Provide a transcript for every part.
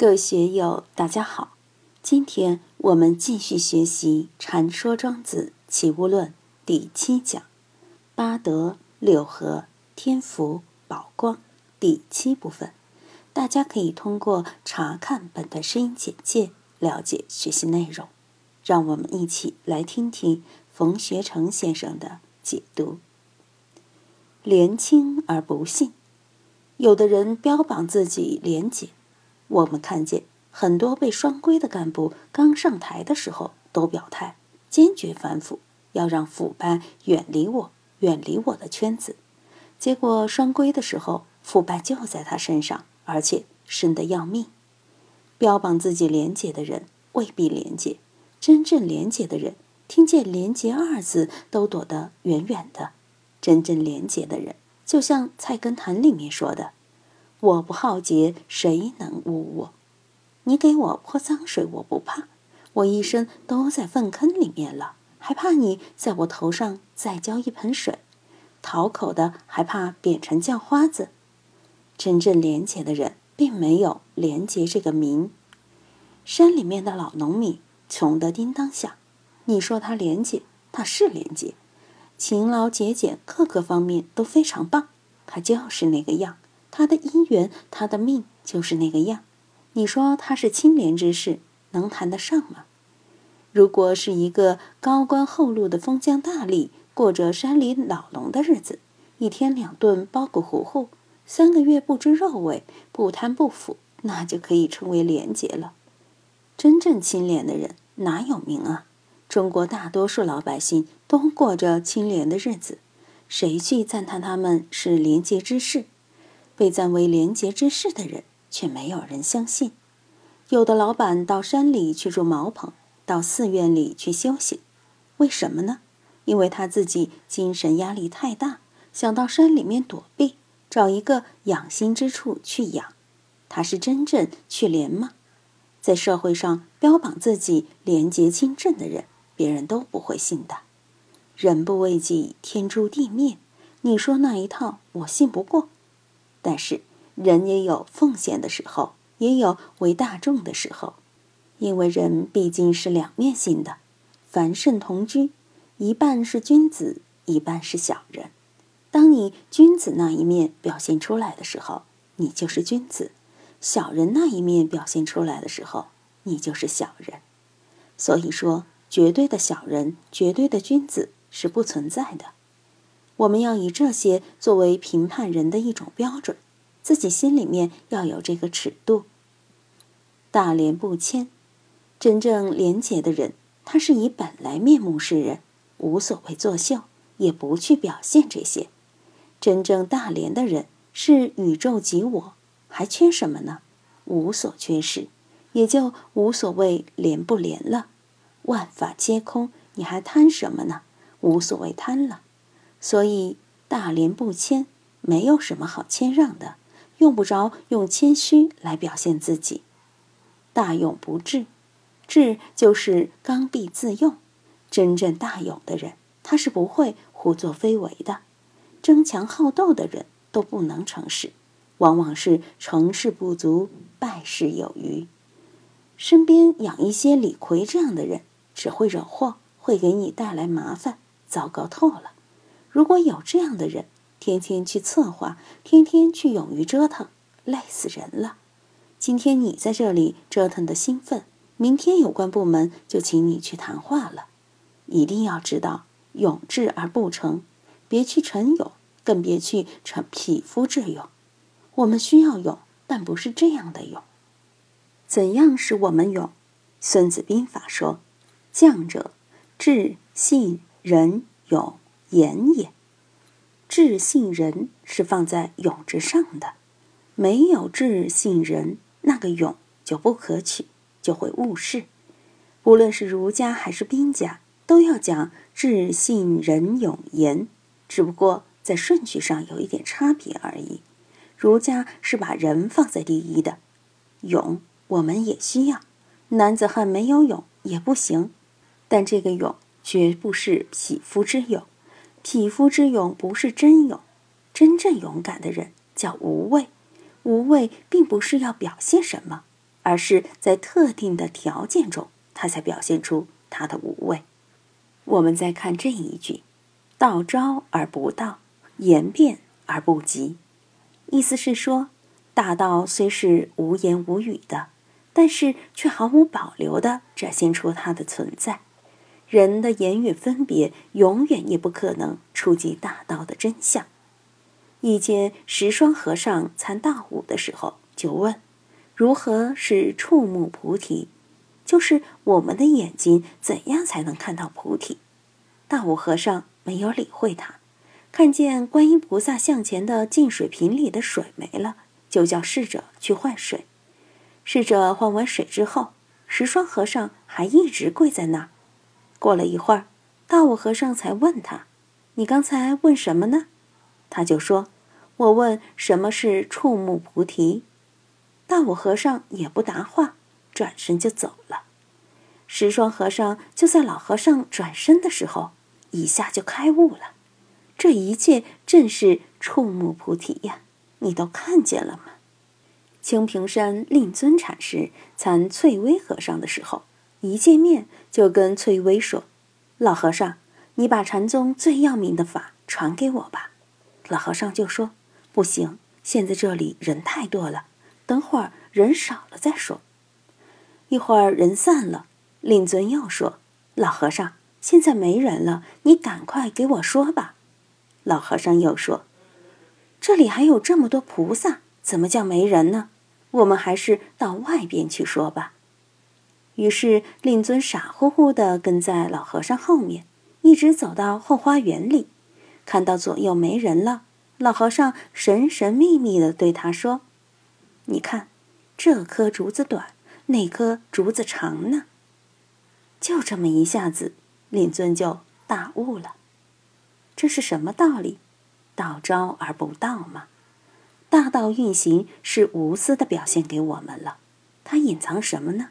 各位学友，大家好！今天我们继续学习《禅说庄子齐物论》第七讲“八德、六合、天福、宝光”第七部分。大家可以通过查看本段声音简介了解学习内容。让我们一起来听听冯学成先生的解读。廉清而不信，有的人标榜自己廉洁。我们看见很多被双规的干部刚上台的时候都表态，坚决反腐，要让腐败远离我，远离我的圈子。结果双规的时候，腐败就在他身上，而且深得要命。标榜自己廉洁的人未必廉洁，真正廉洁的人听见“廉洁”二字都躲得远远的。真正廉洁的人，就像《菜根谭》里面说的。我不好劫，谁能污我？你给我泼脏水，我不怕。我一生都在粪坑里面了，还怕你在我头上再浇一盆水？讨口的还怕变成叫花子？真正廉洁的人，并没有廉洁这个名。山里面的老农民穷得叮当响，你说他廉洁，他是廉洁，勤劳节俭，各个方面都非常棒，他就是那个样。他的姻缘，他的命就是那个样。你说他是清廉之士，能谈得上吗？如果是一个高官厚禄的封疆大吏，过着山里老农的日子，一天两顿包谷糊糊，三个月不知肉味，不贪不腐，那就可以称为廉洁了。真正清廉的人哪有名啊？中国大多数老百姓都过着清廉的日子，谁去赞叹他们是廉洁之士？被赞为廉洁之士的人，却没有人相信。有的老板到山里去住茅棚，到寺院里去修行，为什么呢？因为他自己精神压力太大，想到山里面躲避，找一个养心之处去养。他是真正去廉吗？在社会上标榜自己廉洁清正的人，别人都不会信的。人不为己，天诛地灭。你说那一套，我信不过。但是，人也有奉献的时候，也有为大众的时候，因为人毕竟是两面性的。凡圣同居，一半是君子，一半是小人。当你君子那一面表现出来的时候，你就是君子；小人那一面表现出来的时候，你就是小人。所以说，绝对的小人，绝对的君子是不存在的。我们要以这些作为评判人的一种标准，自己心里面要有这个尺度。大廉不谦，真正廉洁的人，他是以本来面目示人，无所谓作秀，也不去表现这些。真正大廉的人，是宇宙及我，还缺什么呢？无所缺失，也就无所谓廉不廉了。万法皆空，你还贪什么呢？无所谓贪了。所以，大廉不谦，没有什么好谦让的，用不着用谦虚来表现自己。大勇不智，智就是刚愎自用。真正大勇的人，他是不会胡作非为的。争强好斗的人都不能成事，往往是成事不足，败事有余。身边养一些李逵这样的人，只会惹祸，会给你带来麻烦，糟糕透了。如果有这样的人，天天去策划，天天去勇于折腾，累死人了。今天你在这里折腾的兴奋，明天有关部门就请你去谈话了。一定要知道，勇志而不成，别去逞勇，更别去逞匹夫之勇。我们需要勇，但不是这样的勇。怎样使我们勇？孙子兵法说：“将者，智、信、仁、勇。”言也，智信仁是放在勇之上的，没有智信仁，那个勇就不可取，就会误事。无论是儒家还是兵家，都要讲智信仁勇言，只不过在顺序上有一点差别而已。儒家是把人放在第一的，勇我们也需要，男子汉没有勇也不行，但这个勇绝不是匹夫之勇。匹夫之勇不是真勇，真正勇敢的人叫无畏。无畏并不是要表现什么，而是在特定的条件中，他才表现出他的无畏。我们再看这一句：“道招而不道，言辩而不及。”意思是说，大道虽是无言无语的，但是却毫无保留地展现出它的存在。人的言语分别，永远也不可能触及大道的真相。以前十双和尚参大悟的时候，就问：“如何是触目菩提？”就是我们的眼睛怎样才能看到菩提？大悟和尚没有理会他，看见观音菩萨像前的净水瓶里的水没了，就叫侍者去换水。侍者换完水之后，十双和尚还一直跪在那儿。过了一会儿，大悟和尚才问他：“你刚才问什么呢？”他就说：“我问什么是触目菩提。”大悟和尚也不答话，转身就走了。十双和尚就在老和尚转身的时候，一下就开悟了。这一切正是触目菩提呀！你都看见了吗？清平山令尊禅师参翠微和尚的时候。一见面就跟翠微说：“老和尚，你把禅宗最要命的法传给我吧。”老和尚就说：“不行，现在这里人太多了，等会儿人少了再说。”一会儿人散了，令尊又说：“老和尚，现在没人了，你赶快给我说吧。”老和尚又说：“这里还有这么多菩萨，怎么叫没人呢？我们还是到外边去说吧。”于是，令尊傻乎乎地跟在老和尚后面，一直走到后花园里，看到左右没人了。老和尚神神秘秘地对他说：“你看，这棵竹子短，那棵竹子长呢？”就这么一下子，令尊就大悟了。这是什么道理？道招而不道嘛。大道运行是无私的表现给我们了，它隐藏什么呢？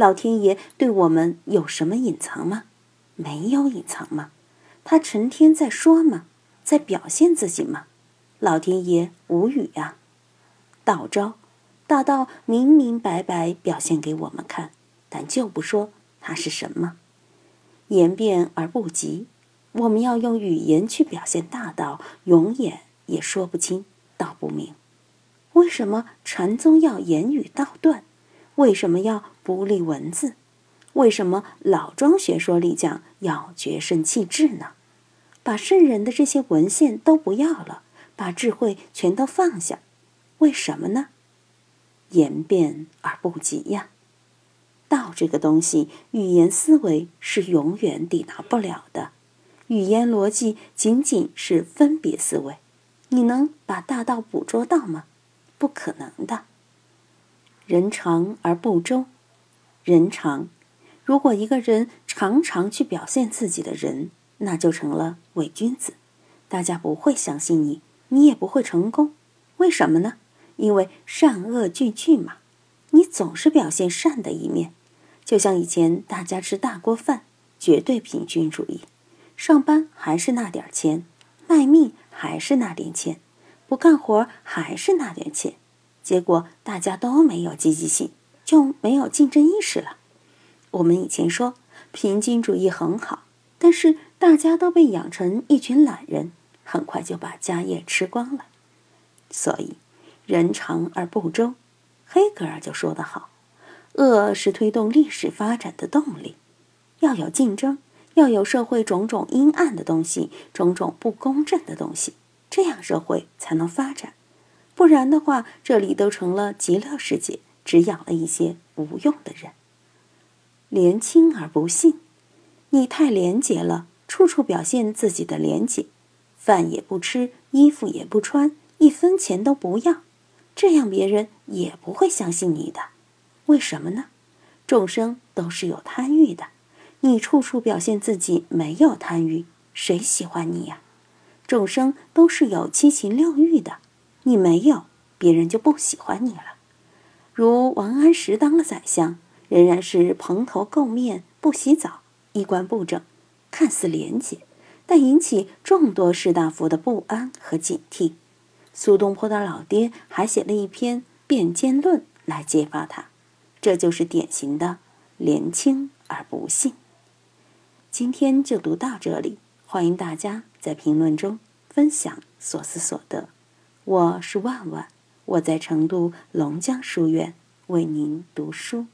老天爷对我们有什么隐藏吗？没有隐藏吗？他成天在说吗？在表现自己吗？老天爷无语啊！道招，大道明明白白表现给我们看，但就不说它是什么。言辩而不及，我们要用语言去表现大道，永远也说不清道不明。为什么禅宗要言语道断？为什么要不立文字？为什么老庄学说里讲要绝圣弃智呢？把圣人的这些文献都不要了，把智慧全都放下，为什么呢？言辩而不及呀！道这个东西，语言思维是永远抵达不了的。语言逻辑仅仅是分别思维，你能把大道捕捉到吗？不可能的。人长而不周，人长。如果一个人常常去表现自己的人，那就成了伪君子，大家不会相信你，你也不会成功。为什么呢？因为善恶俱具嘛。你总是表现善的一面，就像以前大家吃大锅饭，绝对平均主义，上班还是那点钱，卖命还是那点钱，不干活还是那点钱。结果大家都没有积极性，就没有竞争意识了。我们以前说平均主义很好，但是大家都被养成一群懒人，很快就把家业吃光了。所以人长而不周，黑格尔就说得好：恶是推动历史发展的动力，要有竞争，要有社会种种阴暗的东西，种种不公正的东西，这样社会才能发展。不然的话，这里都成了极乐世界，只养了一些无用的人。廉清而不信，你太廉洁了，处处表现自己的廉洁，饭也不吃，衣服也不穿，一分钱都不要，这样别人也不会相信你的。为什么呢？众生都是有贪欲的，你处处表现自己没有贪欲，谁喜欢你呀？众生都是有七情六欲的。你没有，别人就不喜欢你了。如王安石当了宰相，仍然是蓬头垢面、不洗澡、衣冠不整，看似廉洁，但引起众多士大夫的不安和警惕。苏东坡的老爹还写了一篇《辩奸论》来揭发他。这就是典型的廉轻而不幸。今天就读到这里，欢迎大家在评论中分享所思所得。我是万万，我在成都龙江书院为您读书。